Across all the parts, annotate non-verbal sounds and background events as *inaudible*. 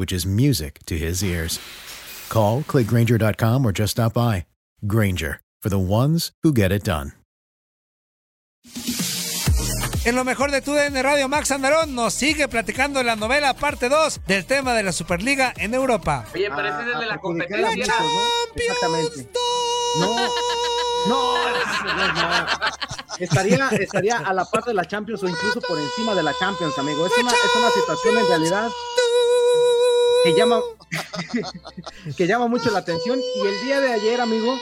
which is music to his ears. Call, clickgranger.com, or just stop by. Granger, for the ones who get it done. En lo mejor de tu DN Radio, Max Andarón nos sigue platicando la novela parte 2 del tema de la Superliga en Europa. Oye, pero ese es el de la competencia. Exactamente. No, no, no, no. Estaría, estaría a la par de la Champions o incluso por encima de la Champions, amigo. Es una, es una situación en realidad que llama, *laughs* que llama mucho la atención. Y el día de ayer, amigo,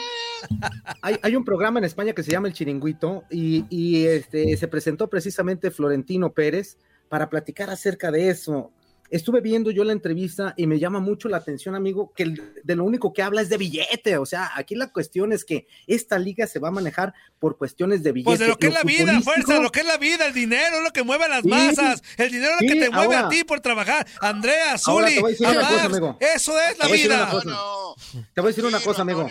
hay, hay un programa en España que se llama El Chiringuito y, y este, se presentó precisamente Florentino Pérez para platicar acerca de eso. Estuve viendo yo la entrevista y me llama mucho la atención, amigo, que el- de lo único que habla es de billete. O sea, aquí la cuestión es que esta liga se va a manejar por cuestiones de billete. Pues de lo que es la vida, fuerza, lo que es la vida, el dinero es lo que mueve a las Sí, masas, el dinero es lo sí, que te mueve a ti por trabajar. Andrea, Zuli, te voy a decir a una cosa, Max, amigo. eso es Te la voy vida. cosa. Te voy a decir una cosa, amigo.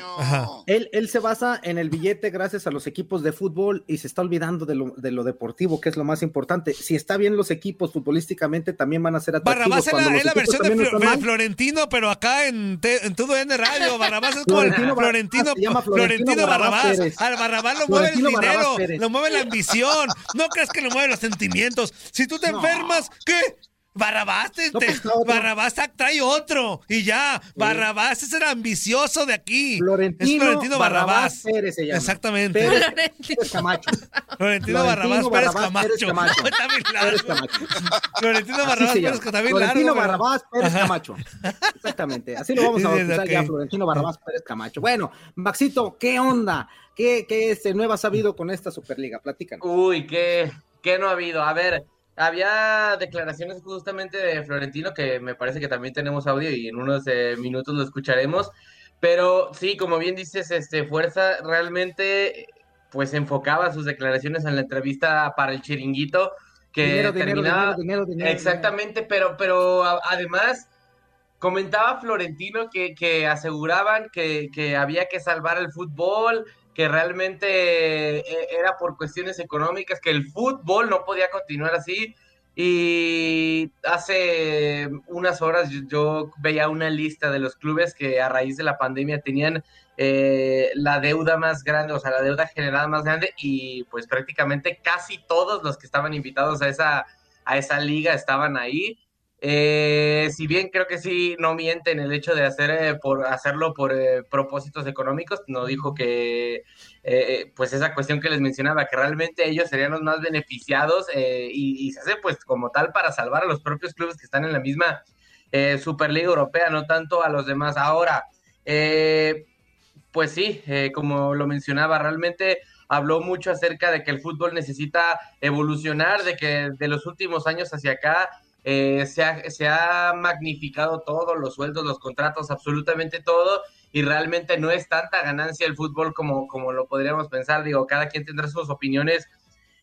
Él, él se basa en el billete gracias a los equipos de fútbol y se está olvidando de lo, de lo deportivo, que es lo más importante. Si está bien los equipos futbolísticamente, también van a ser atractivos. Barrabás es la, es versión de, Florentino, pero acá en, te- en Radio. Barrabás es *laughs* como el Florentino ah, Florentino, Florentino Barrabás. Al Barrabás lo mueve el dinero, lo mueve la ambición. No crees que lo mueve los sentimientos. Si tú te enfermas, ¿qué? Barrabás, te- No, pues. Barrabás trae otro y ya. Barrabás es el ambicioso de aquí. Florentino, es Florentino Barrabás. Pérez se llama. Exactamente. Pérez, Pérez Camacho. Florentino Barrabás Florentino Pérez Barrabás Camacho. Pérez Camacho. *laughs* Pérez. Camacho. Florentino Barrabás Pérez bien Florentino Barrabás Pérez. Camacho. Exactamente. Así lo vamos a bautizar ya, Florentino Barrabás Pérez Camacho. Bueno, Maxito, ¿qué onda? ¿Qué, qué este, nuevas ha habido con esta Superliga? Platícanos. Uy, ¿qué, qué no ha habido? A ver, había declaraciones justamente de Florentino que me parece que también tenemos audio y en unos eh, minutos lo escucharemos. Pero sí, como bien dices, este Fuerza realmente pues enfocaba sus declaraciones en la entrevista para el chiringuito que Dinero, terminaba dinero, dinero, dinero, exactamente, pero pero a- además comentaba Florentino que, que aseguraban que, que había que salvar el fútbol, que realmente eh, era por cuestiones económicas, que el fútbol no podía continuar así. Y hace unas horas yo, veía una lista de los clubes que a raíz de la pandemia tenían eh, la deuda más grande, o sea, la deuda generada más grande y pues prácticamente casi todos los que estaban invitados a esa, a esa liga estaban ahí. Eh, si bien creo que sí no miente en el hecho de hacer eh, por hacerlo por eh, propósitos económicos, no dijo que eh, pues esa cuestión que les mencionaba, que realmente ellos serían los más beneficiados y, y se hace pues como tal para salvar a los propios clubes que están en la misma Superliga Europea, no tanto a los demás. Ahora, pues sí, como lo mencionaba, realmente habló mucho acerca de que el fútbol necesita evolucionar, de que de los últimos años hacia acá eh, se, ha, se ha magnificado todo, los sueldos, los contratos, absolutamente todo, y realmente no es tanta ganancia el fútbol como, como lo podríamos pensar. Digo, cada quien tendrá sus opiniones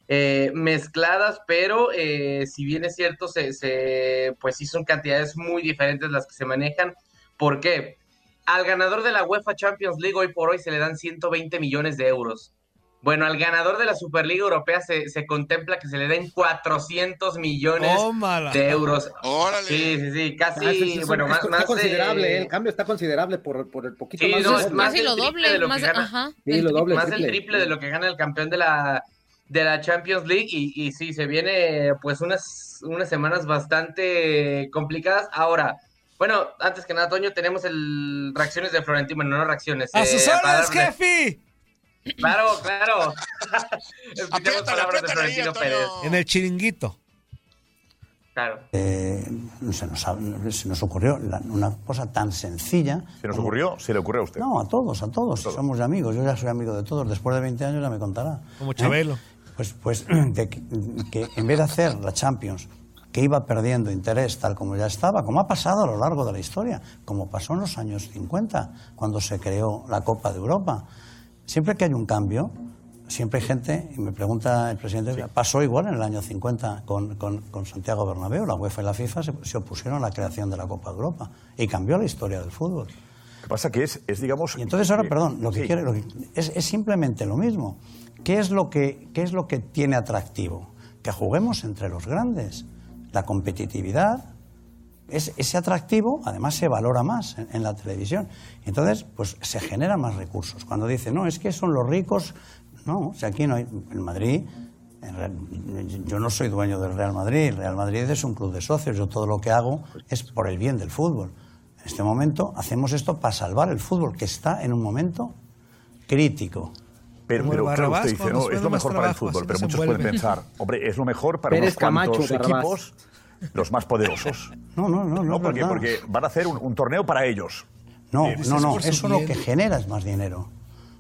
eh, mezcladas, pero eh, si bien es cierto, se, se, pues sí son cantidades muy diferentes las que se manejan. ¿Por qué? Al ganador de la UEFA Champions League hoy por hoy se le dan 120 millones de euros. Bueno, al ganador de la Superliga Europea se, se contempla que se le den 400 millones de euros. Órale. Sí, sí, sí, casi, Ah, sí, sí, sí, bueno, está- más, está más considerable, eh, ¿eh? el cambio está considerable por, por el poquito Sí, más. no, es más del lo de doble, lo más, que gana. ajá. Sí, el lo triple. doble. más del triple. triple de lo que gana el campeón de la de la Champions League y, y sí, se viene pues unas, unas semanas bastante complicadas. Ahora, bueno, antes que nada, Toño, tenemos el reacciones de Florentino, bueno, no reacciones. ¡A eh, sus órdenes, palabras de- jefe! Claro, claro. *laughs* Apriétale, apriétale ahí. En el chiringuito. Claro. Eh, se, nos, se nos ocurrió la- una cosa tan sencilla. ¿Se nos como- ocurrió? ¿Se le ocurrió a usted? No, a todos, a todos. Somos amigos. Yo ya soy amigo de todos. Después de 20 años ya me contará. Como ¿Eh? Chabelo. Pues, pues *clears throat* de que, que en vez de hacer la Champions, que iba perdiendo interés tal como ya estaba, como ha pasado a lo largo de la historia, como pasó en los años 50, cuando se creó la Copa de Europa. Siempre que hay un cambio, siempre hay gente, y me pregunta el presidente, pasó igual en el año 50 con, con- con Santiago Bernabéu, la UEFA y la FIFA se, se opusieron a la creación de la Copa de Europa y cambió la historia del fútbol. Lo que pasa que es, es digamos... Y entonces ahora, perdón, lo que sí. quiere lo que- es, es simplemente lo mismo. ¿Qué es lo que, qué es lo que tiene atractivo? Que juguemos entre los grandes. La competitividad, es, ese atractivo además se valora más en, en la televisión. Entonces, pues se generan más recursos. Cuando dice, no, es que son los ricos, no, si aquí no hay, en Madrid, en real- yo no soy dueño del Real Madrid, el Real Madrid es un club de socios, yo todo lo que hago es por el bien del fútbol. En este momento hacemos esto para salvar el fútbol, que está en un momento crítico. Pero, claro, usted dice, no, es lo mejor para el fútbol, pero muchos pueden pensar, hombre, es lo mejor para Pérez unos cuantos Camacho, Barrabás. Los más poderosos. *laughs* No, no, no, no. No, porque, porque van a hacer un, un torneo para ellos. No, Eh, no, no, eso lo que genera es más dinero.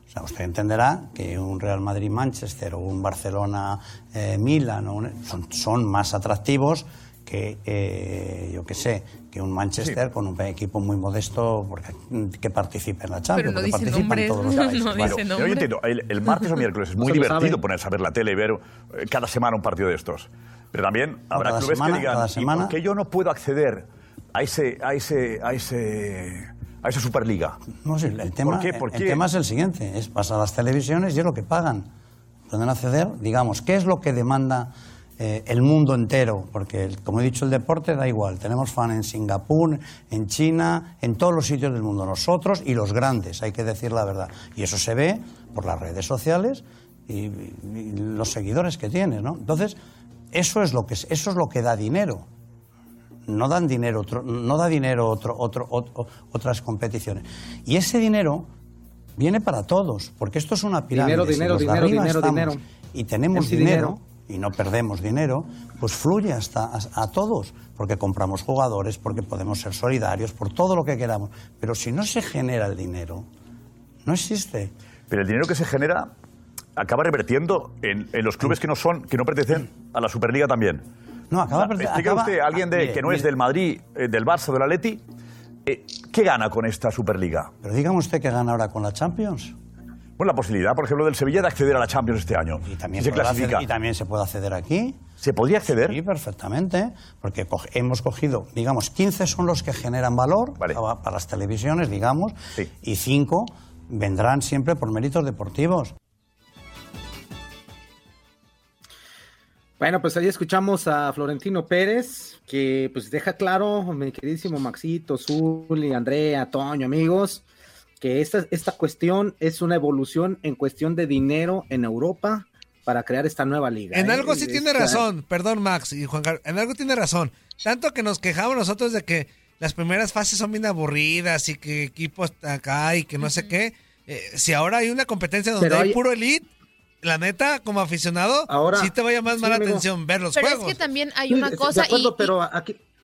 O sea, usted entenderá que un Real Madrid-Manchester o un Barcelona-Milan son, son más atractivos que, eh, yo qué sé, que un Manchester con un equipo muy modesto porque, que participe en la Pero Champions. no porque dice participan nombres, todos los *laughs* no países. dice Bueno, Yo nombre. entiendo, el, el martes o miércoles es muy divertido sabe. ponerse a ver la tele y ver eh, cada semana un partido de estos. Pero también habrá cada clubes semana- que digan, cada ¿y semana- por qué yo no puedo acceder a ese, a ese, a ese, a esa Superliga? No, sí, el, tema, ¿Por qué? ¿Por el qué? tema es el siguiente, es vas a las televisiones y es lo que pagan. Pueden acceder, digamos, ¿qué es lo que demanda eh, el mundo entero? Porque, el- como he dicho, el deporte da igual. Tenemos fan en Singapur, en China, en todos los sitios del mundo. Nosotros y los grandes, hay que decir la verdad. Y eso se ve por las redes sociales y, y- y los seguidores que tienes, ¿no? Entonces, eso es lo que, es- eso es lo que da dinero. No dan dinero otro, no da dinero otro, otro, otro- otras competiciones. Y ese dinero viene para todos porque esto es una pirámide. Dinero, Si dinero, dinero, dinero, estamos dinero. y tenemos dinero, dinero. y no perdemos dinero pues fluye hasta a, a todos porque compramos jugadores porque podemos ser solidarios por todo lo que queramos. Pero si no se genera el dinero no existe. Pero el dinero que se genera acaba revertiendo en, en los clubes que no son, que no pertenecen a la Superliga también. no acaba, O sea, acaba- usted a alguien de, mire, que no es del Madrid, eh, del Barça, del Atleti, eh, ¿qué gana con esta Superliga? pero dígame usted que gana ahora con la Champions Bueno, la posibilidad, por ejemplo, del Sevilla de acceder a la Champions este año. y también, se clasifica. acceder- y también se puede acceder aquí ¿Se podría acceder? Sí, perfectamente, porque co- hemos cogido, digamos, 15 son los que generan valor Vale. para, para las televisiones, digamos, Sí. y 5 vendrán siempre por méritos deportivos. Bueno, pues ahí escuchamos a Florentino Pérez, que pues deja claro, mi queridísimo Maxito, Zuli, Andrea, Toño, amigos, que esta, esta cuestión es una evolución en cuestión de dinero en Europa para crear esta nueva liga. En ¿eh? algo sí tiene Esta- razón, perdón Max y Juan Carlos, en algo tiene razón. Tanto que nos quejamos nosotros de que las primeras fases son bien aburridas y que equipos acá y que no sé qué. Eh, si ahora hay una competencia donde hay- puro elite, la neta, como aficionado, Ahora- sí te va a llamar sí, más la amigo. atención ver los Pero juegos. es que también hay Sí, una de cosa acuerdo, y, pero aquí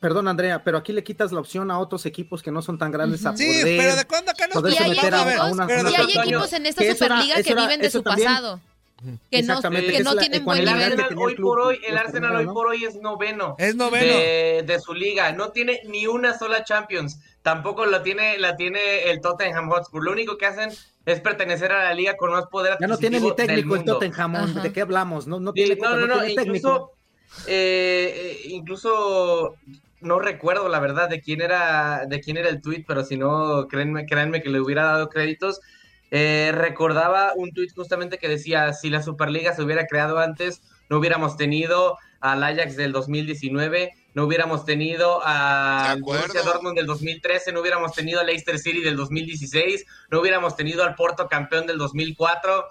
Perdón, Andrea, pero aquí le quitas la opción a otros equipos que no son tan grandes a Sí, poder. pero ¿de cuándo acá nos Y hay meter a- a equipos, una- pero una- y hay Antonio, equipos en esta que eso era- Superliga que era- viven de su también. pasado. Que no, Exactamente, que no la tienen buen El nivel. que Arsenal el hoy club por hoy, el Arsenal hoy ¿no? por hoy es noveno. Es noveno. De, de su liga. No tiene ni una sola Champions. Tampoco lo tiene, la tiene el Tottenham Hotspur. Lo único que hacen es pertenecer a la liga con más poder Ya no tiene ni técnico el. Tottenham, Ajá. ¿de qué hablamos? No, no Sí, tiene, no, no, no, tiene técnico. incluso, eh, incluso no recuerdo la verdad de quién era, de quién era el tweet, pero si no, créanme, créanme que le hubiera dado créditos. Eh, recordaba un tweet justamente que decía, si la Superliga se hubiera creado antes, no hubiéramos tenido al Ajax del 2019, no hubiéramos tenido al Borussia Dortmund del 2013, no hubiéramos tenido al Leicester City del 2016, no hubiéramos tenido al Porto campeón del 2004.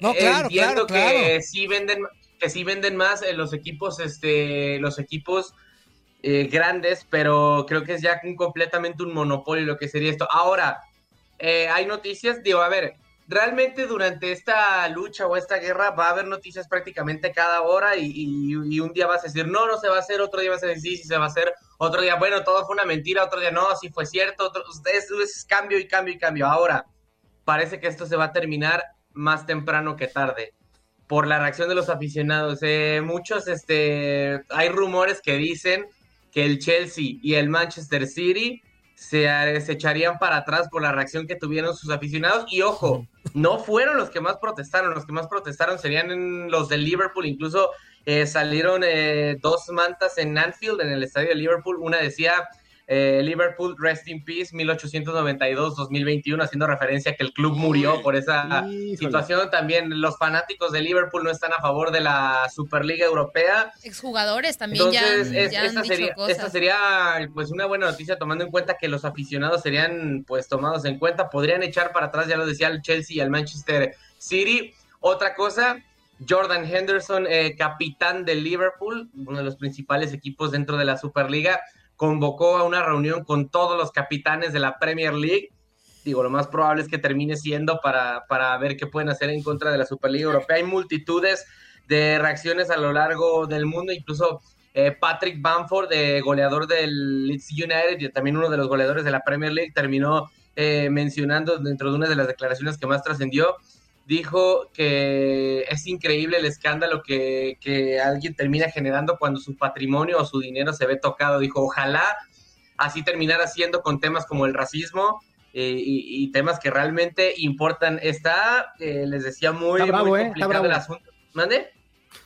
No, claro, Entiendo claro, que claro. sí venden que sí venden más en los equipos este los equipos eh, grandes, pero creo que es ya completamente un monopolio lo que sería esto. Ahora, eh, hay noticias, digo, a ver, realmente durante esta lucha o esta guerra va a haber noticias prácticamente cada hora y un día vas a decir, no, no se va a hacer, otro día vas a decir, sí, sí se va a hacer, otro día, bueno, todo fue una mentira, otro día, no, sí fue cierto, otro, es, es cambio y cambio y cambio. Ahora, parece que esto se va a terminar más temprano que tarde por la reacción de los aficionados. Eh, muchos, este, hay rumores que dicen que el Chelsea y el Manchester City se, echarían para atrás por la reacción que tuvieron sus aficionados. Y ojo, no fueron los que más protestaron, los que más protestaron serían los de Liverpool, incluso eh, salieron eh, dos mantas en Anfield, en el estadio de Liverpool, una decía... eh, Liverpool Rest in Peace 1892-2021 haciendo referencia a que el club murió por esa Híjole. situación también los fanáticos de Liverpool no están a favor de la Superliga Europea Exjugadores también ya, entonces, es- ya han esta, dicho sería, cosas. esta sería pues una buena noticia tomando en cuenta que los aficionados serían pues tomados en cuenta, podrían echar para atrás, ya lo decía el Chelsea y el Manchester City. Otra cosa, Jordan Henderson, eh, capitán de Liverpool, uno de los principales equipos dentro de la Superliga, convocó a una reunión con todos los capitanes de la Premier League. Digo, lo más probable es que termine siendo para, para ver qué pueden hacer en contra de la Superliga Europea. Hay multitudes de reacciones a lo largo del mundo, incluso eh, Patrick Bamford, de goleador del Leeds United y también uno de los goleadores de la Premier League, terminó eh, mencionando dentro de una de las declaraciones que más trascendió, dijo que es increíble el escándalo que, que alguien termina generando cuando su patrimonio o su dinero se ve tocado. Dijo, ojalá así terminara siendo con temas como el racismo eh, y, y temas que realmente importan. Está, eh, les decía, muy, Está bravo, muy ¿eh? Está complicado el bravo. asunto. ¿Mande?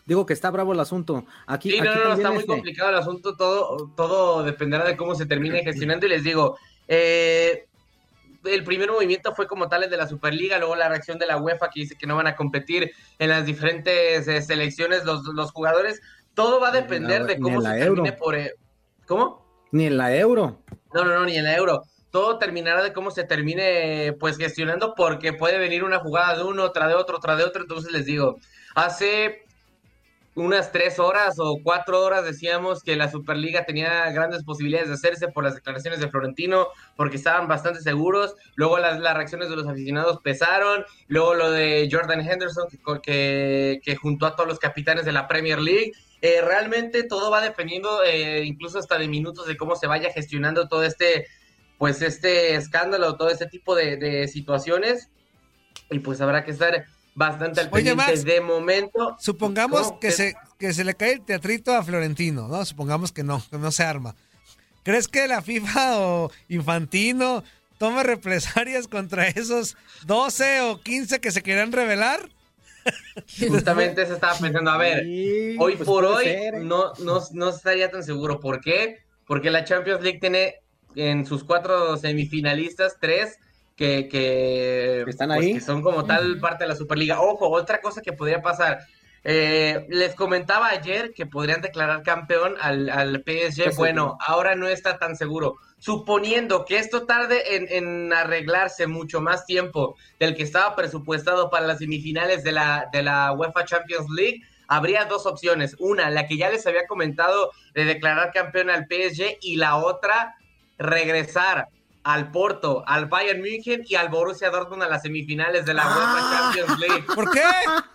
Digo que está bravo el asunto. Aquí, Sí, no, aquí no, no, está muy este, complicado el asunto, todo, todo dependerá de cómo se termine *clears throat* gestionando y les digo, eh, el primer movimiento fue como tal el de la Superliga, luego la reacción de la UEFA que dice que no van a competir en las diferentes eh, selecciones los, los jugadores, todo va a depender de cómo se termine Euro. por... eh, ¿Cómo? Ni en la euro. No, no, no, ni en la euro. Todo terminará de cómo se termine pues gestionando porque puede venir una jugada de uno, otra de otro, otra de otro. Entonces les digo, hace unas tres horas o cuatro horas decíamos que la Superliga tenía grandes posibilidades de hacerse por las declaraciones de Florentino, porque estaban bastante seguros. Luego las, las reacciones de los aficionados pesaron. Luego lo de Jordan Henderson, que, que, que juntó a todos los capitanes de la Premier League. Eh, realmente todo va dependiendo, eh, incluso hasta de minutos, de cómo se vaya gestionando todo este, pues este escándalo, todo este tipo de, de situaciones. Y pues habrá que estar bastante al Oye, pendiente Max, de momento. Supongamos ¿Cómo? que se, que se le cae el teatrito a Florentino, ¿no? Supongamos que no, que no se arma. ¿Crees que la FIFA *laughs* o Infantino tome represalias contra esos 12 o 15 que se querían revelar? *laughs* Justamente se estaba pensando, a ver, Sí, hoy pues por hoy ser, ¿eh? no, no, no estaría tan seguro. ¿Por qué? Porque la Champions League tiene en sus cuatro semifinalistas tres que, que, ¿Están pues, ahí? que son como tal parte de la Superliga. Ojo, otra cosa que podría pasar. Eh, les comentaba ayer que podrían declarar campeón al, al PSG. Bueno, ahora no está tan seguro. Suponiendo que esto tarde en, en, arreglarse mucho más tiempo del que estaba presupuestado para las semifinales de la, de la UEFA Champions League, habría dos opciones. Una, la que ya les había comentado de declarar campeón al PSG y la otra, regresar al Porto, al Bayern München y al Borussia Dortmund a las semifinales de la UEFA Ah. Champions League. ¿Por qué?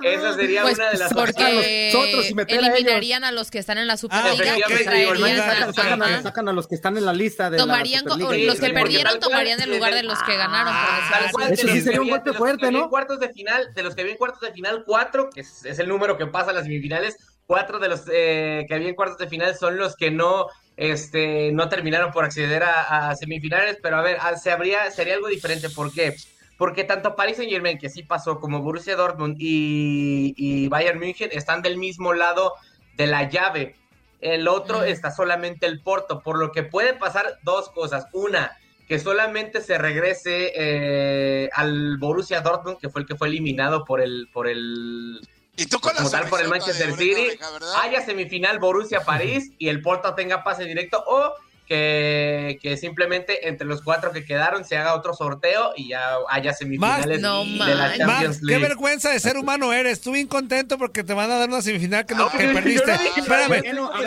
Esa sería Pues una de las porque nosotros y meter a eliminarían a, los que están en la Superliga, efectivamente, que traerían digo, a- Sacan, sacan a, ajá. sacan a los que están en la lista de tomarían la Superliga. los que Sí, perdieron cual, tomarían el lugar de los que ganaron Tal cual, Eso sí sería un golpe fuerte, ¿no? en cuartos de final, de los que había en cuartos de final, cuatro, que es, es el número que pasa a las semifinales, cuatro de los eh, que había en cuartos de final son los que no este no terminaron por acceder a, a semifinales, pero a ver, ah, se habría, sería algo diferente, ¿por qué? Porque tanto Paris Saint Germain, que sí pasó, como Borussia Dortmund y, y Bayern München están del mismo lado de la llave. El otro está solamente el Porto, por lo que puede pasar dos cosas. Una, que solamente se regrese eh, al Borussia Dortmund, que fue el que fue eliminado por el, por el, Y tú con como tal por el Manchester oreja City, oreja, haya semifinal Borussia París y el Porto tenga pase directo o que, que simplemente entre los cuatro que quedaron se haga otro sorteo y ya haya semifinales no de la. Champions Max, qué League. vergüenza de ser humano eres. Tú bien contento porque te van a dar una semifinal que, no, No, que yo- yo perdiste. no dije Espérame,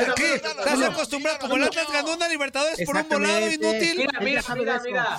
aquí estás acostumbrado. Como el Atlas ganó una Libertadores por un volado inútil. Mira, mira, mira, mira.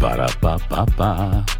Ba-da-ba-ba-ba.